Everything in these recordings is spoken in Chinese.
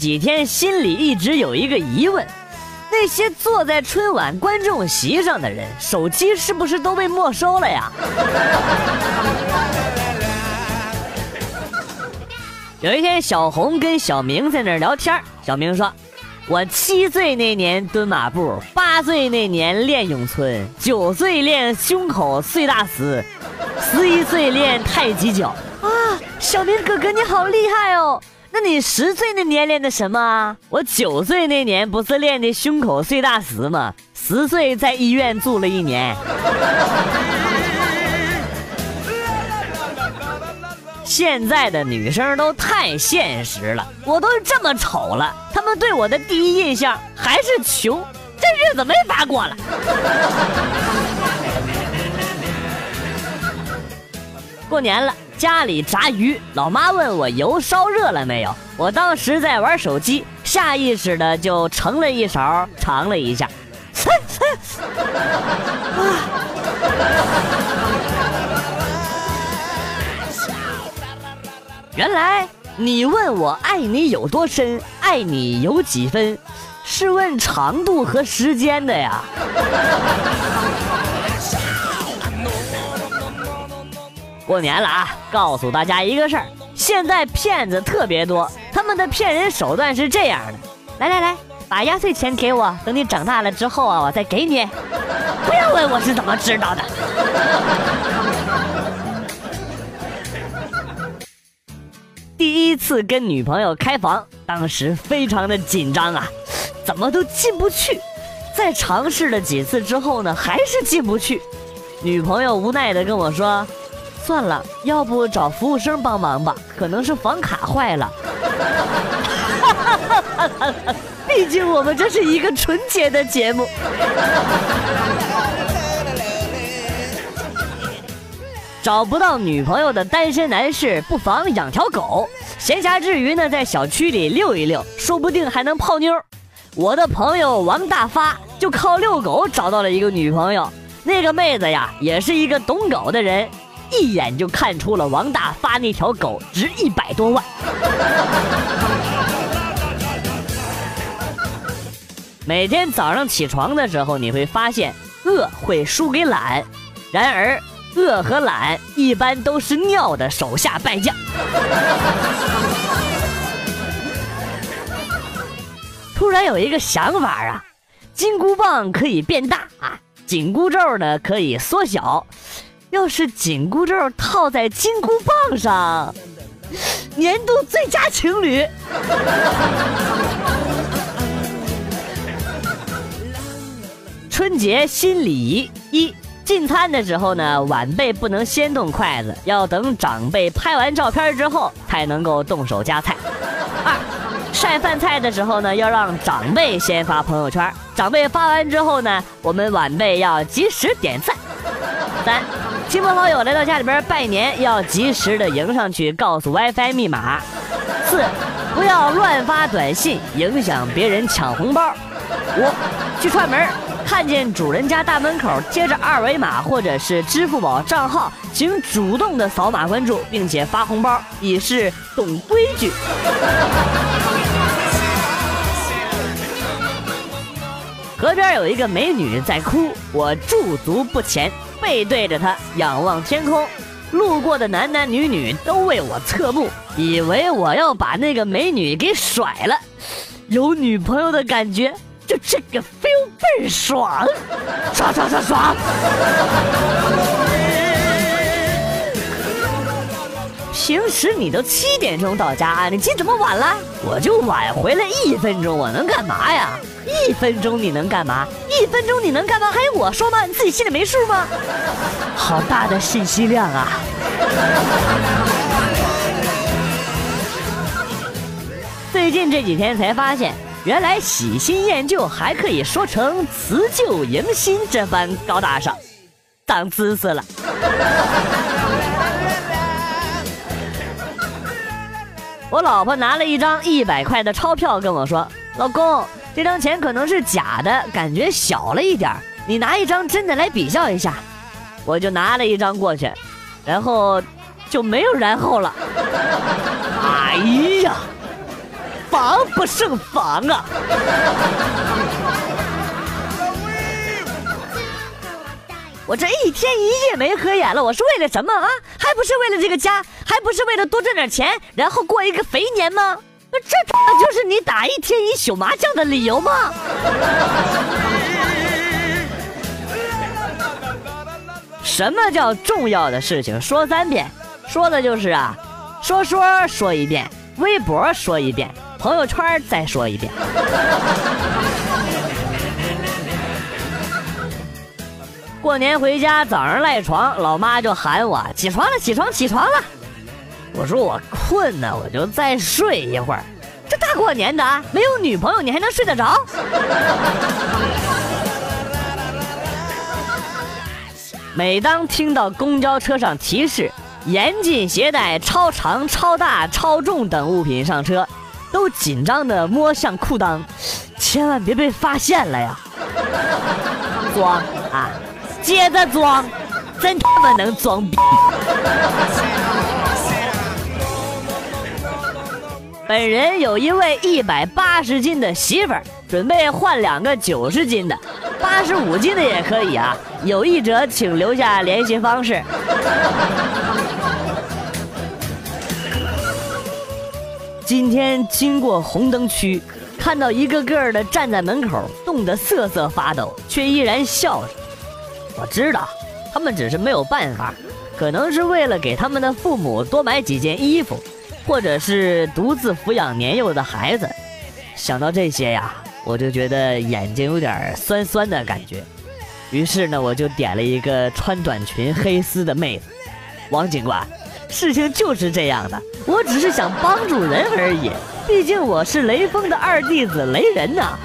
这几天心里一直有一个疑问：那些坐在春晚观众席上的人，手机是不是都被没收了呀？有一天，小红跟小明在那儿聊天小明说：“我七岁那年蹲马步，八岁那年练咏春，九岁练胸口碎大石，十一岁练太极脚。”啊，小明哥哥你好厉害哦！那你十岁那年练的什么啊？我九岁那年不是练的胸口碎大石吗？十岁在医院住了一年。现在的女生都太现实了，我都这么丑了，她们对我的第一印象还是穷，这日子没法过了。过年了。家里炸鱼，老妈问我油烧热了没有，我当时在玩手机，下意识的就盛了一勺尝了一下，原来你问我爱你有多深，爱你有几分，是问长度和时间的呀。过年了啊！告诉大家一个事儿，现在骗子特别多，他们的骗人手段是这样的：来来来，把压岁钱给我，等你长大了之后啊，我再给你。不要问我是怎么知道的。第一次跟女朋友开房，当时非常的紧张啊，怎么都进不去。在尝试了几次之后呢，还是进不去。女朋友无奈的跟我说。算了，要不找服务生帮忙吧，可能是房卡坏了。毕竟我们这是一个纯洁的节目。找不到女朋友的单身男士，不妨养条狗。闲暇之余呢，在小区里遛一遛，说不定还能泡妞。我的朋友王大发就靠遛狗找到了一个女朋友。那个妹子呀，也是一个懂狗的人。一眼就看出了王大发那条狗值一百多万。每天早上起床的时候，你会发现饿会输给懒，然而饿和懒一般都是尿的手下败将。突然有一个想法啊，金箍棒可以变大啊，紧箍咒呢可以缩小。要是紧箍咒套在金箍棒上，年度最佳情侣。春节新礼仪一：进餐的时候呢，晚辈不能先动筷子，要等长辈拍完照片之后才能够动手夹菜。二：晒饭菜的时候呢，要让长辈先发朋友圈，长辈发完之后呢，我们晚辈要及时点赞。三。亲朋好友来到家里边拜年，要及时的迎上去告诉 WiFi 密码。四，不要乱发短信，影响别人抢红包。五，去串门，看见主人家大门口贴着二维码或者是支付宝账号，请主动的扫码关注，并且发红包，以示懂规矩。河边有一个美女在哭，我驻足不前。背对着他，仰望天空，路过的男男女女都为我侧目，以为我要把那个美女给甩了。有女朋友的感觉，就这个 feel 倍爽，爽爽爽爽！平时你都七点钟到家，你今怎么晚了？我就晚回来一分钟，我能干嘛呀？一分钟你能干嘛？一分钟你能干嘛？还用我说吗？你自己心里没数吗？好大的信息量啊！最近这几天才发现，原来喜新厌旧还可以说成辞旧迎新，这般高大上，长知识了。我老婆拿了一张一百块的钞票跟我说：“老公，这张钱可能是假的，感觉小了一点你拿一张真的来比较一下。”我就拿了一张过去，然后就没有然后了。哎呀，防不胜防啊！我这一天一夜没合眼了，我是为了什么啊？还不是为了这个家，还不是为了多挣点钱，然后过一个肥年吗？那这就是你打一天一宿麻将的理由吗？什么叫重要的事情说三遍？说的就是啊，说说说一遍，微博说一遍，朋友圈再说一遍。过年回家，早上赖床，老妈就喊我起床了，起床，起床了。我说我困呢，我就再睡一会儿。这大过年的，没有女朋友你还能睡得着？每当听到公交车上提示严禁携带超长、超大、超重等物品上车，都紧张的摸向裤裆，千万别被发现了呀！装啊！接着装，真他妈能装逼！本人有一位一百八十斤的媳妇儿，准备换两个九十斤的，八十五斤的也可以啊。有意者请留下联系方式。今天经过红灯区，看到一个个的站在门口，冻得瑟瑟发抖，却依然笑着。我知道，他们只是没有办法，可能是为了给他们的父母多买几件衣服，或者是独自抚养年幼的孩子。想到这些呀，我就觉得眼睛有点酸酸的感觉。于是呢，我就点了一个穿短裙黑丝的妹子。王警官，事情就是这样的，我只是想帮助人而已，毕竟我是雷锋的二弟子雷人呐。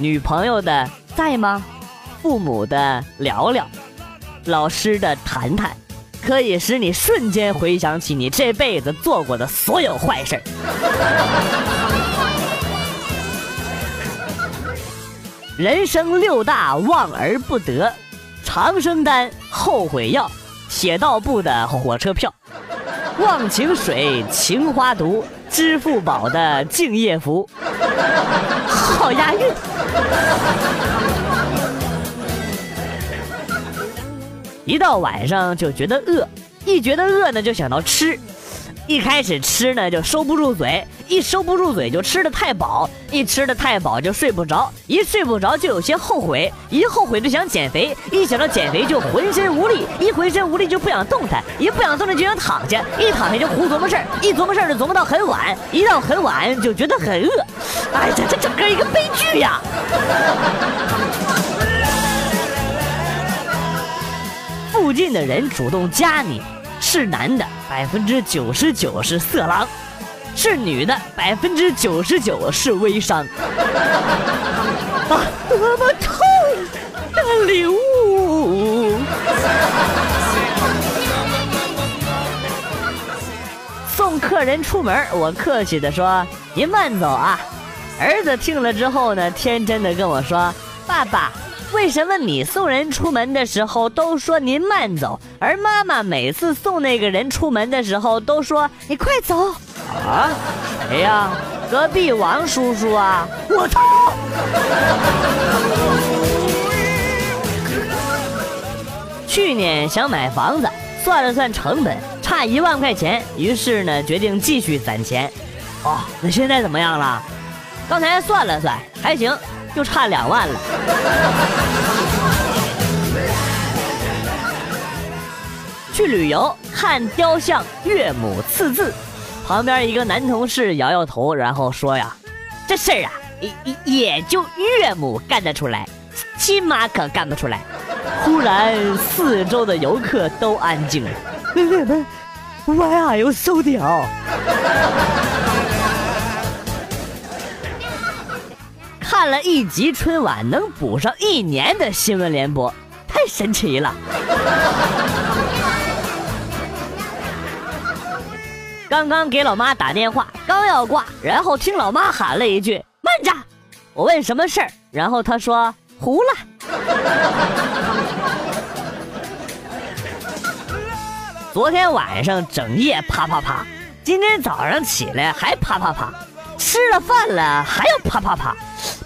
女朋友的在吗？父母的聊聊，老师的谈谈，可以使你瞬间回想起你这辈子做过的所有坏事 人生六大望而不得：长生丹、后悔药、铁道部的火车票、忘情水、情花毒、支付宝的敬业福。好押韵。一到晚上就觉得饿，一觉得饿呢就想到吃，一开始吃呢就收不住嘴，一收不住嘴就吃的太饱，一吃的太饱就睡不着，一睡不着就有些后悔，一后悔就想减肥，一想到减肥就浑身无力，一浑身无力就不想动弹，一不想动弹就想躺下，一躺下就胡琢磨事儿，一琢磨事儿就琢磨到很晚，一到很晚就觉得很饿，哎，这这整个一个悲剧呀！附近的人主动加你，是男的百分之九十九是色狼，是女的百分之九十九是微商。啊，多么痛的礼物！送客人出门，我客气的说：“您慢走啊。”儿子听了之后呢，天真的跟我说：“爸爸。”为什么你送人出门的时候都说您慢走，而妈妈每次送那个人出门的时候都说你快走？啊？谁呀？隔壁王叔叔啊！我操！去年想买房子，算了算成本，差一万块钱，于是呢决定继续攒钱。哦，那现在怎么样了？刚才算了算，还行。就差两万了。去旅游看雕像，岳母刺字，旁边一个男同事摇摇头，然后说呀：“这事儿啊，也也就岳母干得出来，亲妈可干不出来。”忽然，四周的游客都安静了。Why are you so 屌？看了一集春晚，能补上一年的新闻联播，太神奇了。刚刚给老妈打电话，刚要挂，然后听老妈喊了一句“慢着”，我问什么事儿，然后她说“糊了”。昨天晚上整夜啪啪啪，今天早上起来还啪啪啪，吃了饭了还要啪啪啪。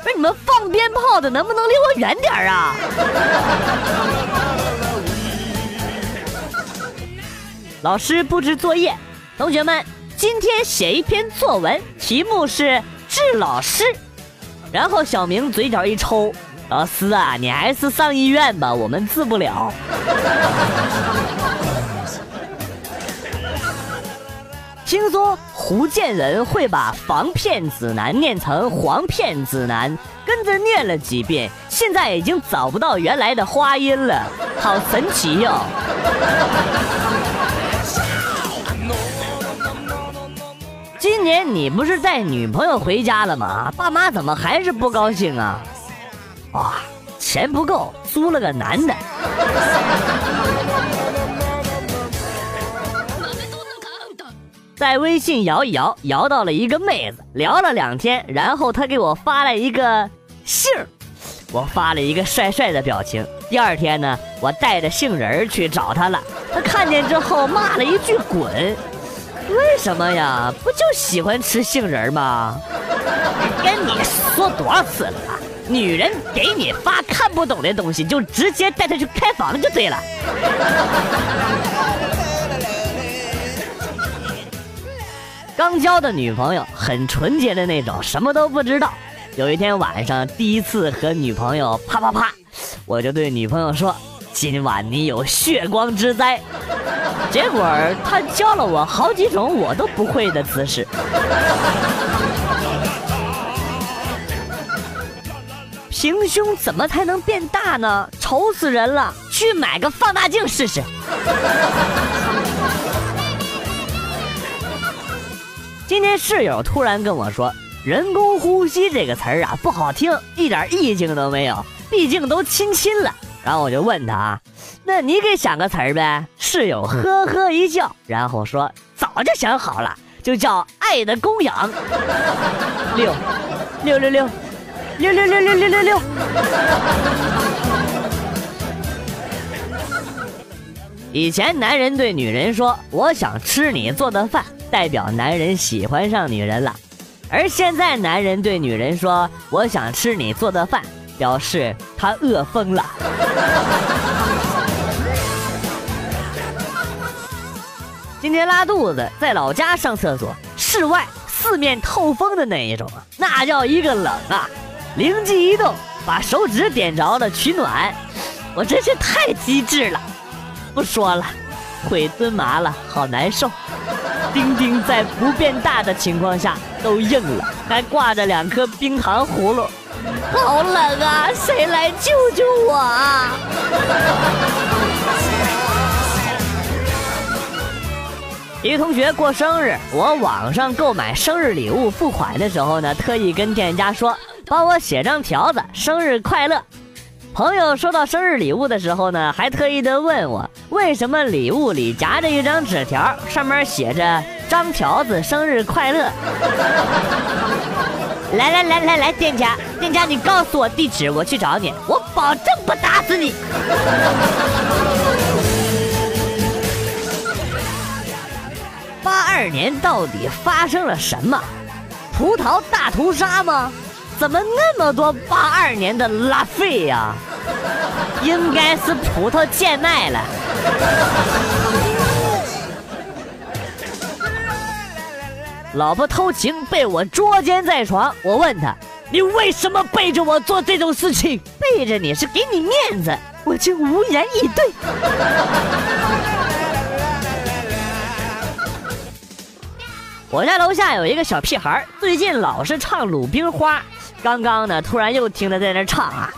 不是你们放鞭炮的，能不能离我远点啊？老师布置作业，同学们今天写一篇作文，题目是致老师。然后小明嘴角一抽，老师啊，你还是上医院吧，我们治不了。听说福建人会把“防骗指南”念成“黄骗指南”，跟着念了几遍，现在已经找不到原来的花音了，好神奇哟！今年你不是带女朋友回家了吗？爸妈怎么还是不高兴啊？哇，钱不够，租了个男的。在微信摇一摇，摇到了一个妹子，聊了两天，然后她给我发了一个杏儿我发了一个帅帅的表情。第二天呢，我带着杏仁去找她了，她看见之后骂了一句“滚”，为什么呀？不就喜欢吃杏仁吗？跟你说多少次了，女人给你发看不懂的东西，就直接带她去开房就对了。刚交的女朋友很纯洁的那种，什么都不知道。有一天晚上，第一次和女朋友啪啪啪，我就对女朋友说：“今晚你有血光之灾。”结果她教了我好几种我都不会的姿势。平胸怎么才能变大呢？丑死人了！去买个放大镜试试。今天室友突然跟我说：“人工呼吸这个词儿啊不好听，一点意境都没有。毕竟都亲亲了。”然后我就问他：“啊，那你给想个词儿呗？”室友呵呵一笑，然后说：“早就想好了，就叫爱的供养。”六六六六六六六六六六六。以前男人对女人说：“我想吃你做的饭。”代表男人喜欢上女人了，而现在男人对女人说：“我想吃你做的饭”，表示他饿疯了。今天拉肚子，在老家上厕所，室外四面透风的那一种啊，那叫一个冷啊！灵机一动，把手指点着了取暖，我真是太机智了。不说了，腿蹲麻了，好难受。丁丁在不变大的情况下都硬了，还挂着两颗冰糖葫芦，好冷啊！谁来救救我啊？一个同学过生日，我网上购买生日礼物付款的时候呢，特意跟店家说，帮我写张条子，生日快乐。朋友收到生日礼物的时候呢，还特意的问我，为什么礼物里夹着一张纸条，上面写着“张条子生日快乐”。来来来来来，店家店家，你告诉我地址，我去找你，我保证不打死你。八二年到底发生了什么？葡萄大屠杀吗？怎么那么多八二年的拉菲呀？应该是葡萄贱卖了。老婆偷情被我捉奸在床，我问他：“你为什么背着我做这种事情？背着你是给你面子。”我竟无言以对。我家楼下有一个小屁孩，最近老是唱《鲁冰花》。刚刚呢，突然又听他在那唱啊，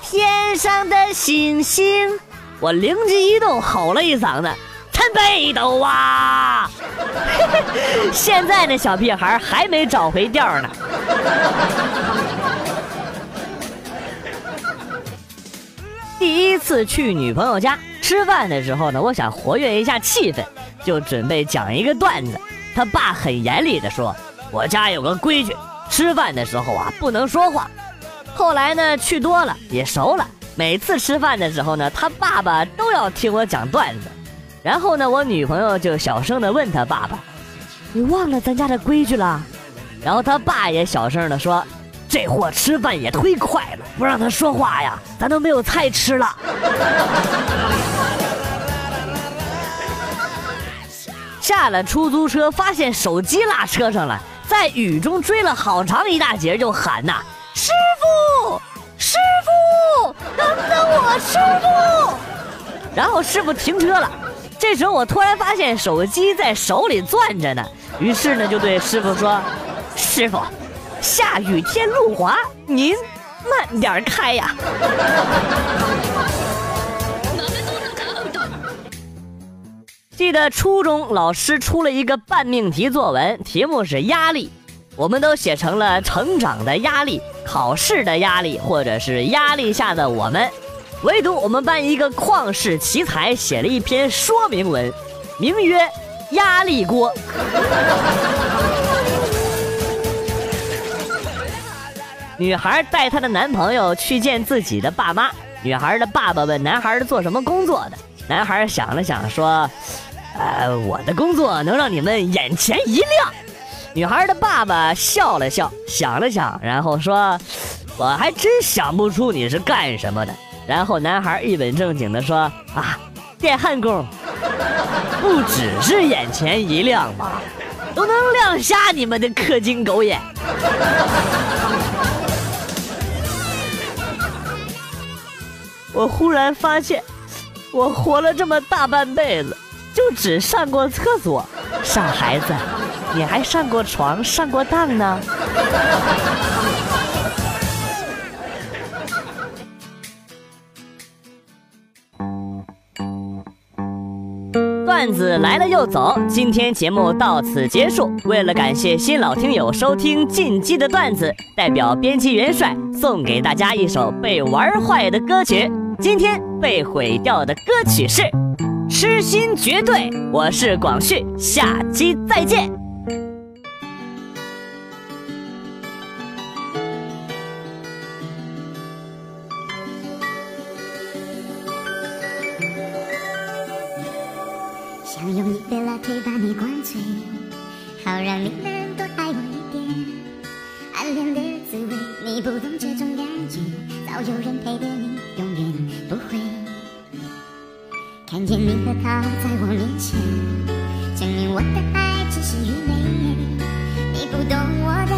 天上的星星，我灵机一动，吼了一嗓子，陈北斗啊！现在那小屁孩还没找回调呢。第一次去女朋友家吃饭的时候呢，我想活跃一下气氛，就准备讲一个段子。他爸很严厉的说：“我家有个规矩。”吃饭的时候啊，不能说话。后来呢，去多了也熟了。每次吃饭的时候呢，他爸爸都要听我讲段子。然后呢，我女朋友就小声的问他爸爸：“你忘了咱家的规矩了？”然后他爸也小声的说：“这货吃饭也忒快了，不让他说话呀，咱都没有菜吃了。” 下了出租车，发现手机落车上了，在雨中追了好长一大截，就喊呐：“师傅，师傅，等等我，师傅！”然后师傅停车了。这时候我突然发现手机在手里攥着呢，于是呢就对师傅说：“师傅，下雨天路滑，您慢点开呀。”记得初中老师出了一个半命题作文，题目是压力，我们都写成了成长的压力、考试的压力，或者是压力下的我们。唯独我们班一个旷世奇才写了一篇说明文，名曰《压力锅》。女孩带她的男朋友去见自己的爸妈，女孩的爸爸问男孩是做什么工作的。男孩想了想，说：“呃，我的工作能让你们眼前一亮。”女孩的爸爸笑了笑，想了想，然后说：“我还真想不出你是干什么的。”然后男孩一本正经地说：“啊，电焊工，不只是眼前一亮吧，都能亮瞎你们的氪金狗眼。”我忽然发现。我活了这么大半辈子，就只上过厕所。傻孩子，你还上过床、上过当呢。段子来了又走，今天节目到此结束。为了感谢新老听友收听进击的段子，代表编辑元帅送给大家一首被玩坏的歌曲。今天被毁掉的歌曲是《痴心绝对》，我是广旭，下期再见。想用一杯拿铁把你灌醉，好让你能多爱我一点。暗恋的滋味，你不懂这种感觉，早有人陪的你。永远不会见你和他在我面前，证明我的爱只是愚昧。你不懂我的